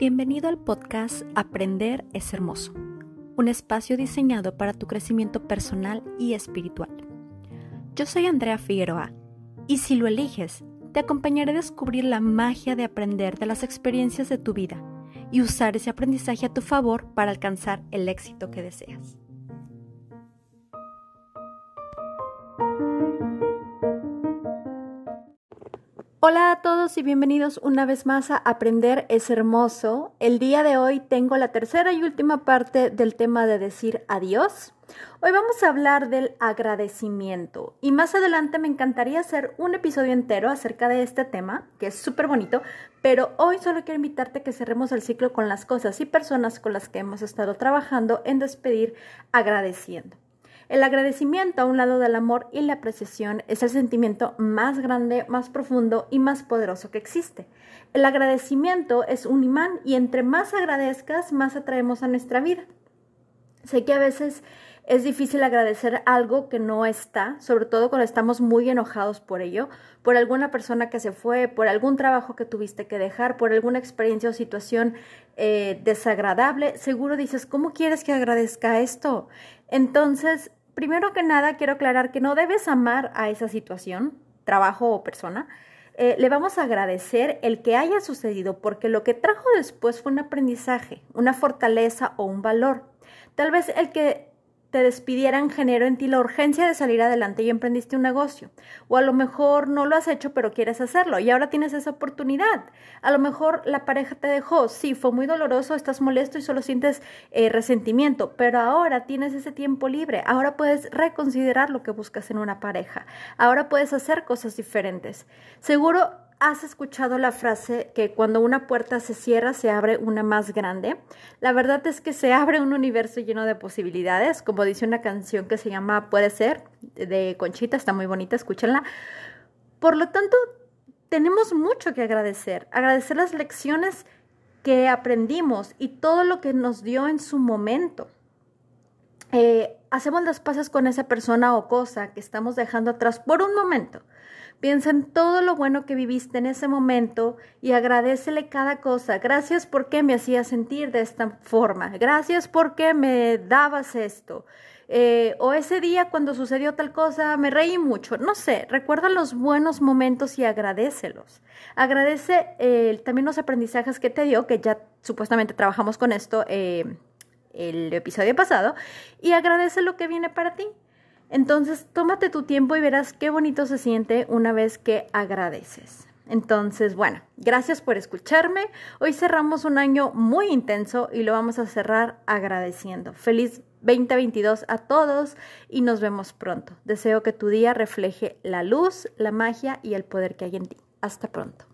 Bienvenido al podcast Aprender es Hermoso, un espacio diseñado para tu crecimiento personal y espiritual. Yo soy Andrea Figueroa y si lo eliges, te acompañaré a descubrir la magia de aprender de las experiencias de tu vida y usar ese aprendizaje a tu favor para alcanzar el éxito que deseas. Hola a todos y bienvenidos una vez más a Aprender es Hermoso. El día de hoy tengo la tercera y última parte del tema de decir adiós. Hoy vamos a hablar del agradecimiento y más adelante me encantaría hacer un episodio entero acerca de este tema, que es súper bonito, pero hoy solo quiero invitarte a que cerremos el ciclo con las cosas y personas con las que hemos estado trabajando en despedir agradeciendo. El agradecimiento a un lado del amor y la apreciación es el sentimiento más grande, más profundo y más poderoso que existe. El agradecimiento es un imán y entre más agradezcas, más atraemos a nuestra vida. Sé que a veces es difícil agradecer algo que no está, sobre todo cuando estamos muy enojados por ello, por alguna persona que se fue, por algún trabajo que tuviste que dejar, por alguna experiencia o situación eh, desagradable. Seguro dices, ¿cómo quieres que agradezca esto? Entonces, primero que nada quiero aclarar que no debes amar a esa situación, trabajo o persona. Eh, le vamos a agradecer el que haya sucedido porque lo que trajo después fue un aprendizaje, una fortaleza o un valor. Tal vez el que te despidieran generó en ti la urgencia de salir adelante y emprendiste un negocio. O a lo mejor no lo has hecho pero quieres hacerlo y ahora tienes esa oportunidad. A lo mejor la pareja te dejó, sí, fue muy doloroso, estás molesto y solo sientes eh, resentimiento, pero ahora tienes ese tiempo libre, ahora puedes reconsiderar lo que buscas en una pareja, ahora puedes hacer cosas diferentes. Seguro ¿Has escuchado la frase que cuando una puerta se cierra se abre una más grande? La verdad es que se abre un universo lleno de posibilidades, como dice una canción que se llama Puede ser, de Conchita, está muy bonita, escúchenla. Por lo tanto, tenemos mucho que agradecer, agradecer las lecciones que aprendimos y todo lo que nos dio en su momento. Eh, hacemos las paces con esa persona o cosa que estamos dejando atrás por un momento Piensa en todo lo bueno que viviste en ese momento y agradecele cada cosa. Gracias porque me hacías sentir de esta forma. Gracias porque me dabas esto. Eh, o ese día cuando sucedió tal cosa me reí mucho. No sé, recuerda los buenos momentos y agradecelos. Agradece eh, también los aprendizajes que te dio, que ya supuestamente trabajamos con esto eh, el episodio pasado, y agradece lo que viene para ti. Entonces, tómate tu tiempo y verás qué bonito se siente una vez que agradeces. Entonces, bueno, gracias por escucharme. Hoy cerramos un año muy intenso y lo vamos a cerrar agradeciendo. Feliz 2022 a todos y nos vemos pronto. Deseo que tu día refleje la luz, la magia y el poder que hay en ti. Hasta pronto.